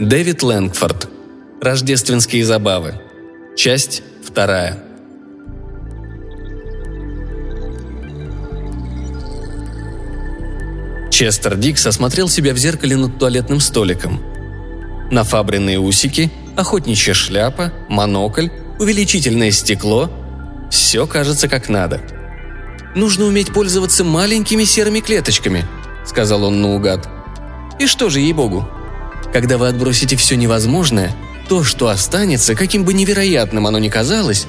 Дэвид Лэнгфорд. Рождественские забавы. Часть вторая. Честер Дикс осмотрел себя в зеркале над туалетным столиком. Нафабренные усики, охотничья шляпа, монокль, увеличительное стекло – все кажется как надо. «Нужно уметь пользоваться маленькими серыми клеточками», – сказал он наугад. «И что же, ей-богу, когда вы отбросите все невозможное, то, что останется, каким бы невероятным оно ни казалось,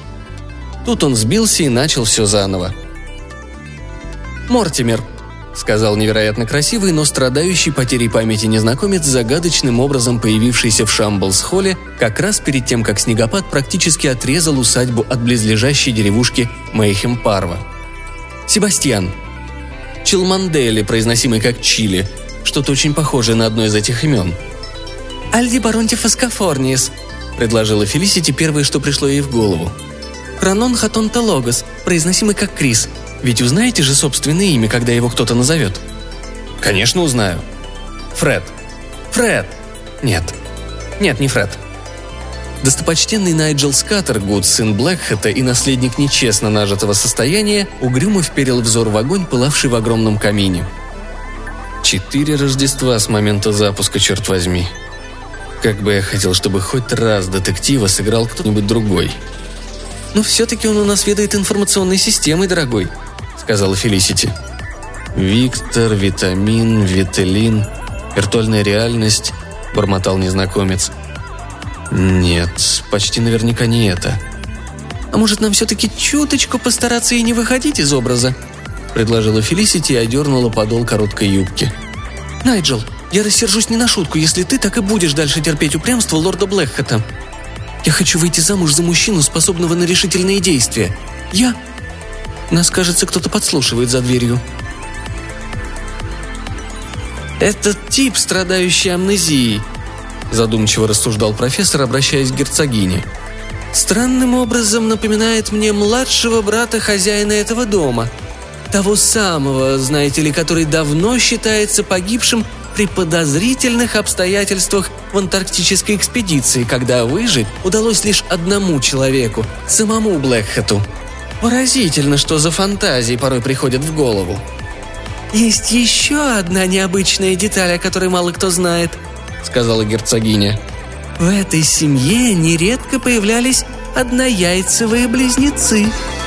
тут он сбился и начал все заново. «Мортимер», — сказал невероятно красивый, но страдающий потерей памяти незнакомец, загадочным образом появившийся в Шамблс-холле как раз перед тем, как снегопад практически отрезал усадьбу от близлежащей деревушки Мейхем-Парва. «Себастьян», Чилмандели, произносимый как Чили, что-то очень похожее на одно из этих имен — «Альди Баронтифас Кафорниес», — предложила Фелисити первое, что пришло ей в голову. «Хронон Хатонтологос, произносимый как Крис. Ведь узнаете же собственное имя, когда его кто-то назовет?» «Конечно узнаю. Фред. Фред. Нет. Нет, не Фред. Достопочтенный Найджел Скаттергуд, сын Блэкхэта и наследник нечестно нажитого состояния, угрюмо вперил взор в огонь, пылавший в огромном камине. Четыре Рождества с момента запуска, черт возьми. Как бы я хотел, чтобы хоть раз детектива сыграл кто-нибудь другой. «Но все-таки он у нас ведает информационной системой, дорогой», — сказала Фелисити. «Виктор, витамин, виталин, виртуальная реальность», — бормотал незнакомец. «Нет, почти наверняка не это». «А может, нам все-таки чуточку постараться и не выходить из образа?» — предложила Фелисити и одернула подол короткой юбки. «Найджел, я рассержусь не на шутку, если ты так и будешь дальше терпеть упрямство лорда Блэкхэта. Я хочу выйти замуж за мужчину, способного на решительные действия. Я... Нас, кажется, кто-то подслушивает за дверью. «Этот тип, страдающий амнезией», – задумчиво рассуждал профессор, обращаясь к герцогине. «Странным образом напоминает мне младшего брата хозяина этого дома. Того самого, знаете ли, который давно считается погибшим при подозрительных обстоятельствах в антарктической экспедиции, когда выжить удалось лишь одному человеку, самому Блэкхэту. Поразительно, что за фантазии порой приходят в голову. «Есть еще одна необычная деталь, о которой мало кто знает», — сказала герцогиня. «В этой семье нередко появлялись однояйцевые близнецы», —